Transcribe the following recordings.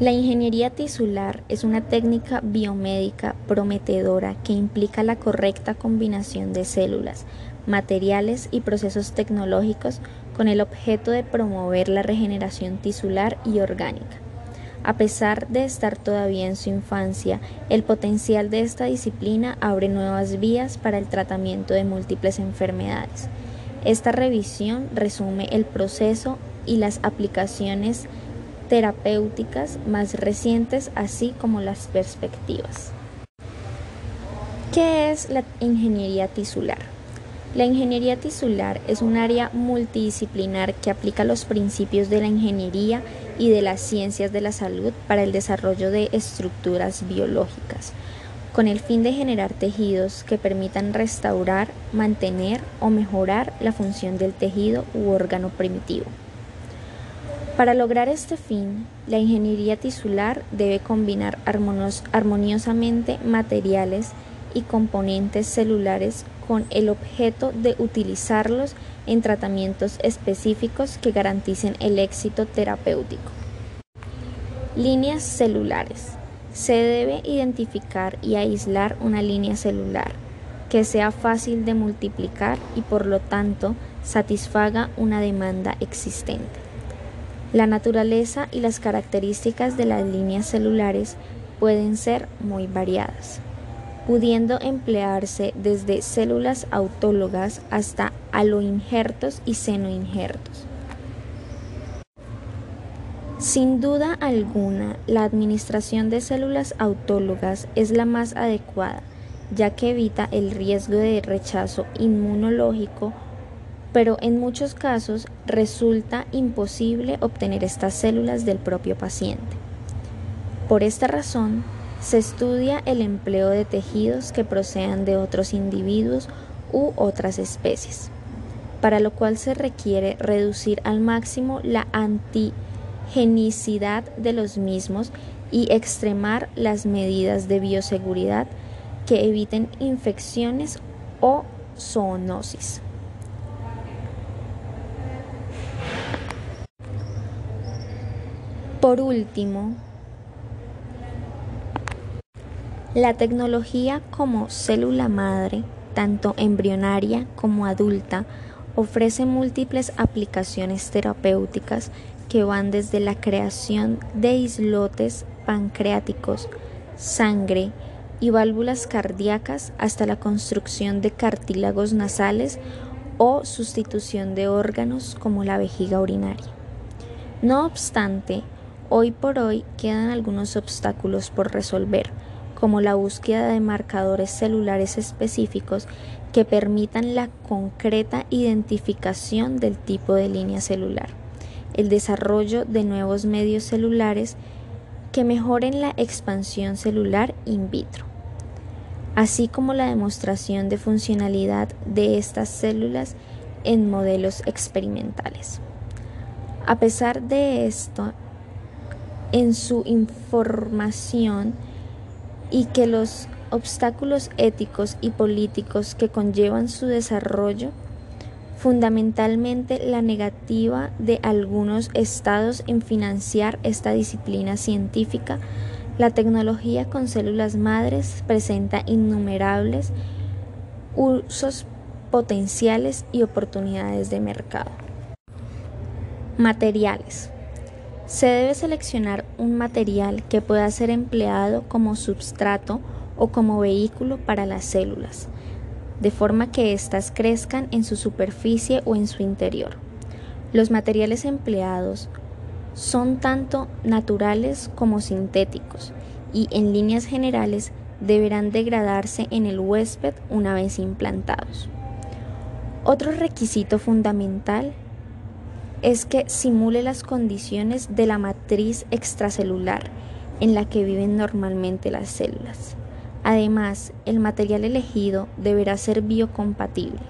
La ingeniería tisular es una técnica biomédica prometedora que implica la correcta combinación de células, materiales y procesos tecnológicos con el objeto de promover la regeneración tisular y orgánica. A pesar de estar todavía en su infancia, el potencial de esta disciplina abre nuevas vías para el tratamiento de múltiples enfermedades. Esta revisión resume el proceso y las aplicaciones terapéuticas más recientes, así como las perspectivas. ¿Qué es la ingeniería tisular? La ingeniería tisular es un área multidisciplinar que aplica los principios de la ingeniería y de las ciencias de la salud para el desarrollo de estructuras biológicas, con el fin de generar tejidos que permitan restaurar, mantener o mejorar la función del tejido u órgano primitivo. Para lograr este fin, la ingeniería tisular debe combinar armoniosamente materiales y componentes celulares con el objeto de utilizarlos en tratamientos específicos que garanticen el éxito terapéutico. Líneas celulares. Se debe identificar y aislar una línea celular que sea fácil de multiplicar y por lo tanto satisfaga una demanda existente. La naturaleza y las características de las líneas celulares pueden ser muy variadas, pudiendo emplearse desde células autólogas hasta aloinjertos y senoinjertos. Sin duda alguna, la administración de células autólogas es la más adecuada, ya que evita el riesgo de rechazo inmunológico pero en muchos casos resulta imposible obtener estas células del propio paciente. Por esta razón, se estudia el empleo de tejidos que procedan de otros individuos u otras especies, para lo cual se requiere reducir al máximo la antigenicidad de los mismos y extremar las medidas de bioseguridad que eviten infecciones o zoonosis. Por último, la tecnología como célula madre, tanto embrionaria como adulta, ofrece múltiples aplicaciones terapéuticas que van desde la creación de islotes pancreáticos, sangre y válvulas cardíacas hasta la construcción de cartílagos nasales o sustitución de órganos como la vejiga urinaria. No obstante, Hoy por hoy quedan algunos obstáculos por resolver, como la búsqueda de marcadores celulares específicos que permitan la concreta identificación del tipo de línea celular, el desarrollo de nuevos medios celulares que mejoren la expansión celular in vitro, así como la demostración de funcionalidad de estas células en modelos experimentales. A pesar de esto, en su información y que los obstáculos éticos y políticos que conllevan su desarrollo, fundamentalmente la negativa de algunos estados en financiar esta disciplina científica, la tecnología con células madres presenta innumerables usos potenciales y oportunidades de mercado. Materiales. Se debe seleccionar un material que pueda ser empleado como substrato o como vehículo para las células, de forma que éstas crezcan en su superficie o en su interior. Los materiales empleados son tanto naturales como sintéticos y en líneas generales deberán degradarse en el huésped una vez implantados. Otro requisito fundamental es que simule las condiciones de la matriz extracelular en la que viven normalmente las células. Además, el material elegido deberá ser biocompatible,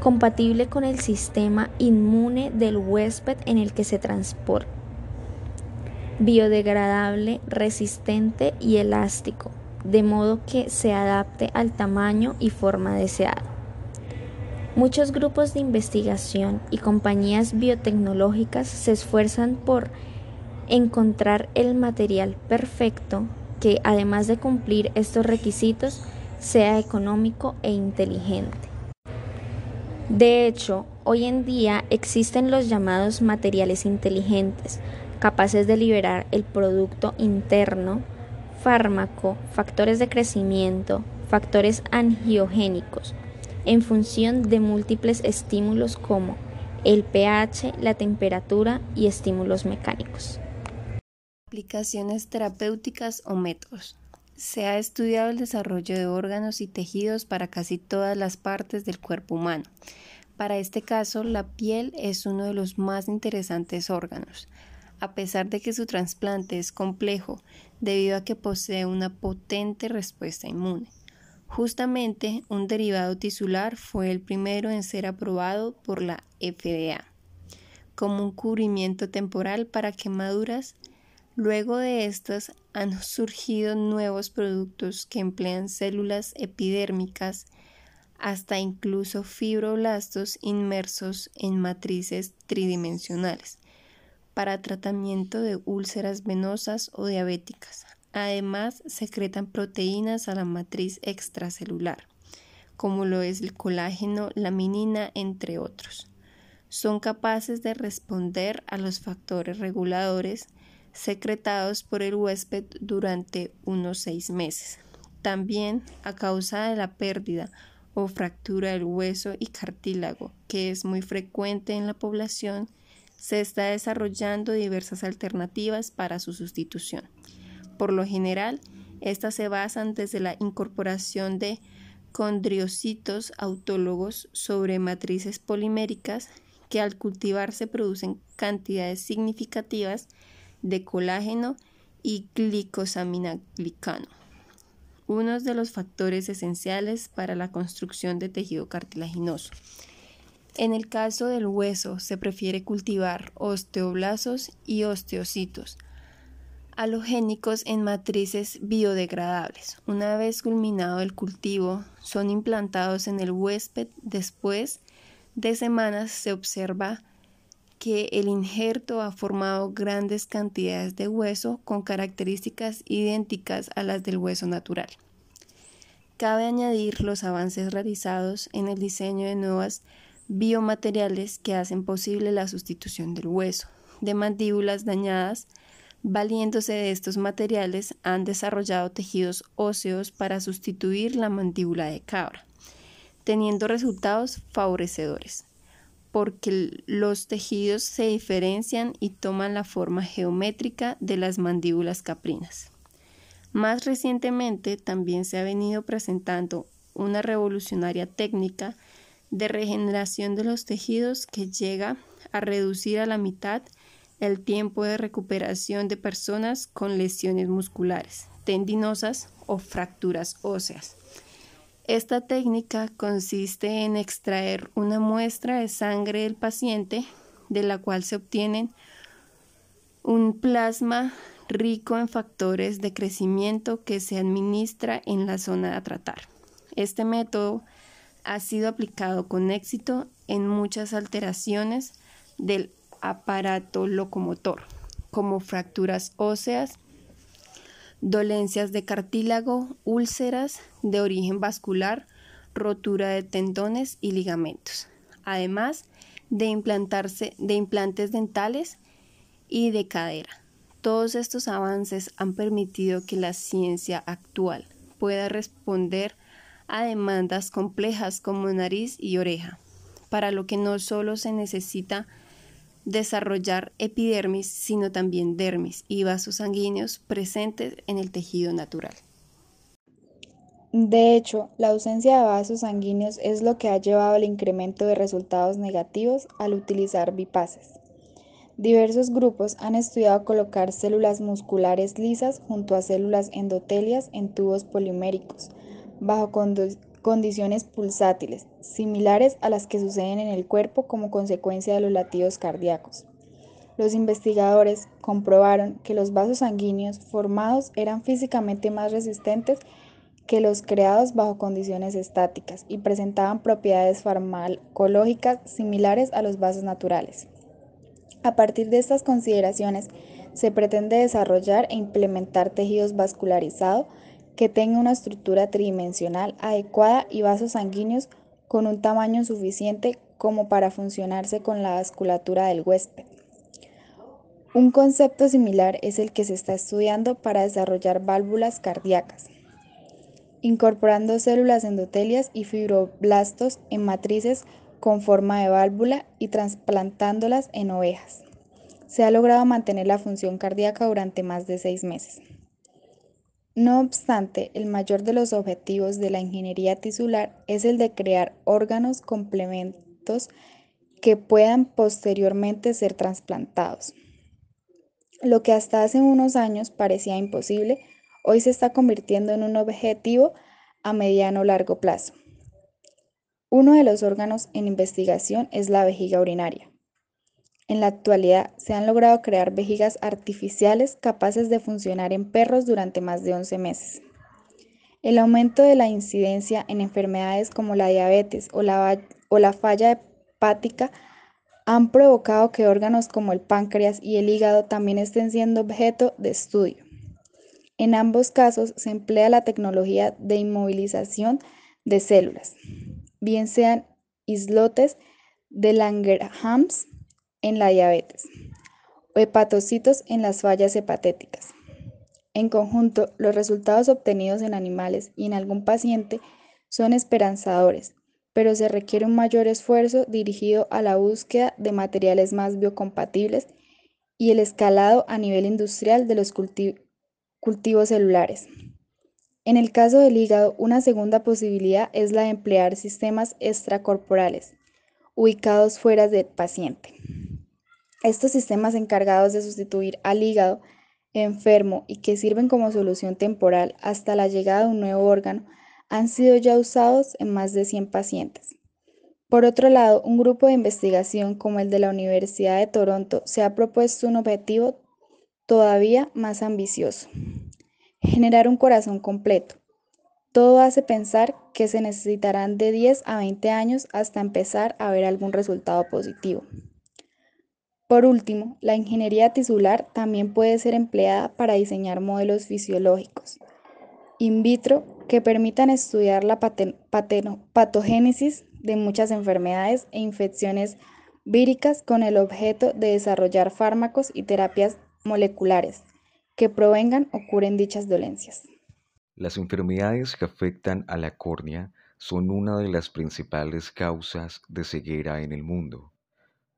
compatible con el sistema inmune del huésped en el que se transporta, biodegradable, resistente y elástico, de modo que se adapte al tamaño y forma deseada. Muchos grupos de investigación y compañías biotecnológicas se esfuerzan por encontrar el material perfecto que, además de cumplir estos requisitos, sea económico e inteligente. De hecho, hoy en día existen los llamados materiales inteligentes, capaces de liberar el producto interno, fármaco, factores de crecimiento, factores angiogénicos, en función de múltiples estímulos como el pH, la temperatura y estímulos mecánicos. Aplicaciones terapéuticas o métodos. Se ha estudiado el desarrollo de órganos y tejidos para casi todas las partes del cuerpo humano. Para este caso, la piel es uno de los más interesantes órganos, a pesar de que su trasplante es complejo debido a que posee una potente respuesta inmune. Justamente, un derivado tisular fue el primero en ser aprobado por la FDA como un cubrimiento temporal para quemaduras. Luego de estas han surgido nuevos productos que emplean células epidérmicas hasta incluso fibroblastos inmersos en matrices tridimensionales para tratamiento de úlceras venosas o diabéticas, Además, secretan proteínas a la matriz extracelular, como lo es el colágeno, la minina, entre otros. Son capaces de responder a los factores reguladores secretados por el huésped durante unos seis meses. También, a causa de la pérdida o fractura del hueso y cartílago, que es muy frecuente en la población, se está desarrollando diversas alternativas para su sustitución. Por lo general, estas se basan desde la incorporación de condriocitos autólogos sobre matrices poliméricas que al cultivarse producen cantidades significativas de colágeno y glicosaminoglicano, unos de los factores esenciales para la construcción de tejido cartilaginoso. En el caso del hueso se prefiere cultivar osteoblasos y osteocitos, halogénicos en matrices biodegradables. Una vez culminado el cultivo, son implantados en el huésped. Después de semanas se observa que el injerto ha formado grandes cantidades de hueso con características idénticas a las del hueso natural. Cabe añadir los avances realizados en el diseño de nuevas biomateriales que hacen posible la sustitución del hueso, de mandíbulas dañadas Valiéndose de estos materiales, han desarrollado tejidos óseos para sustituir la mandíbula de cabra, teniendo resultados favorecedores, porque los tejidos se diferencian y toman la forma geométrica de las mandíbulas caprinas. Más recientemente también se ha venido presentando una revolucionaria técnica de regeneración de los tejidos que llega a reducir a la mitad el tiempo de recuperación de personas con lesiones musculares, tendinosas o fracturas óseas. Esta técnica consiste en extraer una muestra de sangre del paciente de la cual se obtienen un plasma rico en factores de crecimiento que se administra en la zona a tratar. Este método ha sido aplicado con éxito en muchas alteraciones del aparato locomotor, como fracturas óseas, dolencias de cartílago, úlceras de origen vascular, rotura de tendones y ligamentos, además de implantarse de implantes dentales y de cadera. Todos estos avances han permitido que la ciencia actual pueda responder a demandas complejas como nariz y oreja, para lo que no solo se necesita desarrollar epidermis, sino también dermis y vasos sanguíneos presentes en el tejido natural. De hecho, la ausencia de vasos sanguíneos es lo que ha llevado al incremento de resultados negativos al utilizar bipases. Diversos grupos han estudiado colocar células musculares lisas junto a células endotelias en tubos poliméricos, bajo condiciones pulsátiles, similares a las que suceden en el cuerpo como consecuencia de los latidos cardíacos. Los investigadores comprobaron que los vasos sanguíneos formados eran físicamente más resistentes que los creados bajo condiciones estáticas y presentaban propiedades farmacológicas similares a los vasos naturales. A partir de estas consideraciones, se pretende desarrollar e implementar tejidos vascularizados que tengan una estructura tridimensional adecuada y vasos sanguíneos con un tamaño suficiente como para funcionarse con la vasculatura del huésped. Un concepto similar es el que se está estudiando para desarrollar válvulas cardíacas, incorporando células endotelias y fibroblastos en matrices con forma de válvula y trasplantándolas en ovejas. Se ha logrado mantener la función cardíaca durante más de seis meses. No obstante, el mayor de los objetivos de la ingeniería tisular es el de crear órganos complementos que puedan posteriormente ser trasplantados. Lo que hasta hace unos años parecía imposible, hoy se está convirtiendo en un objetivo a mediano o largo plazo. Uno de los órganos en investigación es la vejiga urinaria. En la actualidad se han logrado crear vejigas artificiales capaces de funcionar en perros durante más de 11 meses. El aumento de la incidencia en enfermedades como la diabetes o la, o la falla hepática han provocado que órganos como el páncreas y el hígado también estén siendo objeto de estudio. En ambos casos se emplea la tecnología de inmovilización de células bien sean islotes de Langerhans en la diabetes o hepatocitos en las fallas hepatéticas. En conjunto, los resultados obtenidos en animales y en algún paciente son esperanzadores, pero se requiere un mayor esfuerzo dirigido a la búsqueda de materiales más biocompatibles y el escalado a nivel industrial de los cultivos celulares. En el caso del hígado, una segunda posibilidad es la de emplear sistemas extracorporales, ubicados fuera del paciente. Estos sistemas encargados de sustituir al hígado enfermo y que sirven como solución temporal hasta la llegada de un nuevo órgano han sido ya usados en más de 100 pacientes. Por otro lado, un grupo de investigación como el de la Universidad de Toronto se ha propuesto un objetivo todavía más ambicioso generar un corazón completo. Todo hace pensar que se necesitarán de 10 a 20 años hasta empezar a ver algún resultado positivo. Por último, la ingeniería tisular también puede ser empleada para diseñar modelos fisiológicos in vitro que permitan estudiar la patogénesis de muchas enfermedades e infecciones víricas con el objeto de desarrollar fármacos y terapias moleculares que provengan o curen dichas dolencias. Las enfermedades que afectan a la córnea son una de las principales causas de ceguera en el mundo,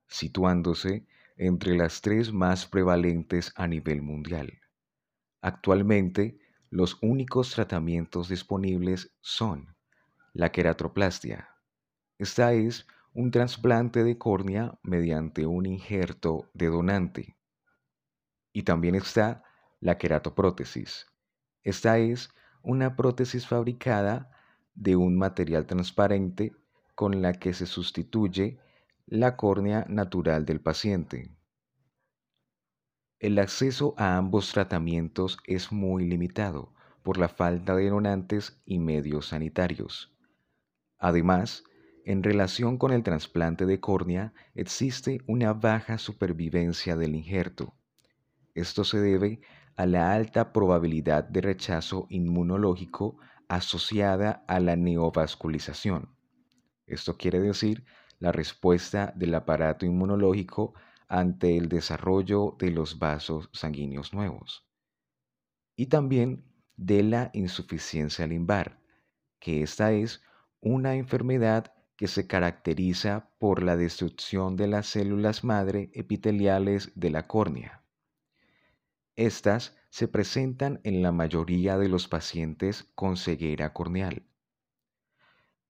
situándose entre las tres más prevalentes a nivel mundial. Actualmente, los únicos tratamientos disponibles son la queratoplastia. Esta es un trasplante de córnea mediante un injerto de donante. Y también está la queratoprótesis. Esta es una prótesis fabricada de un material transparente con la que se sustituye la córnea natural del paciente. El acceso a ambos tratamientos es muy limitado por la falta de donantes y medios sanitarios. Además, en relación con el trasplante de córnea existe una baja supervivencia del injerto. Esto se debe a la alta probabilidad de rechazo inmunológico asociada a la neovasculización. Esto quiere decir la respuesta del aparato inmunológico ante el desarrollo de los vasos sanguíneos nuevos. Y también de la insuficiencia limbar, que esta es una enfermedad que se caracteriza por la destrucción de las células madre epiteliales de la córnea. Estas se presentan en la mayoría de los pacientes con ceguera corneal.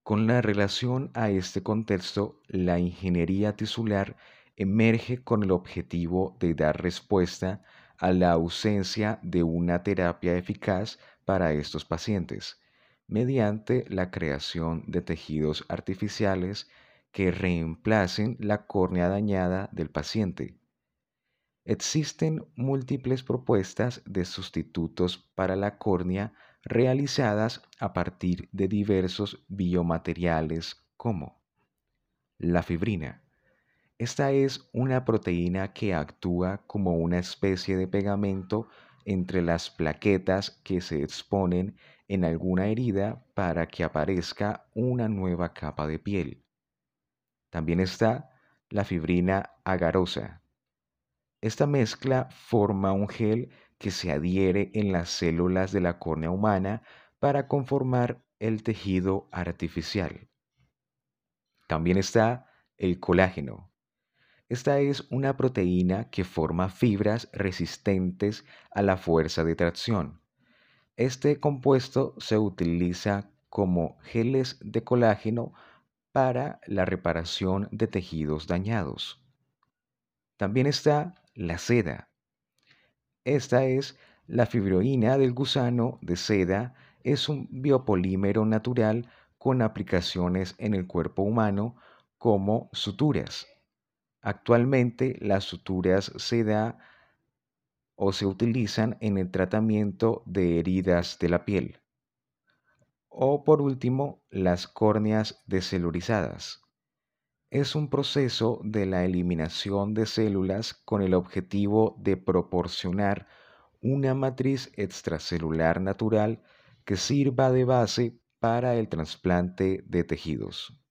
Con la relación a este contexto, la ingeniería tisular emerge con el objetivo de dar respuesta a la ausencia de una terapia eficaz para estos pacientes, mediante la creación de tejidos artificiales que reemplacen la córnea dañada del paciente. Existen múltiples propuestas de sustitutos para la córnea realizadas a partir de diversos biomateriales como la fibrina. Esta es una proteína que actúa como una especie de pegamento entre las plaquetas que se exponen en alguna herida para que aparezca una nueva capa de piel. También está la fibrina agarosa. Esta mezcla forma un gel que se adhiere en las células de la córnea humana para conformar el tejido artificial. También está el colágeno. Esta es una proteína que forma fibras resistentes a la fuerza de tracción. Este compuesto se utiliza como geles de colágeno para la reparación de tejidos dañados. También está la seda. Esta es la fibroína del gusano de seda, es un biopolímero natural con aplicaciones en el cuerpo humano como suturas. Actualmente las suturas se da o se utilizan en el tratamiento de heridas de la piel. O por último, las córneas descelurizadas. Es un proceso de la eliminación de células con el objetivo de proporcionar una matriz extracelular natural que sirva de base para el trasplante de tejidos.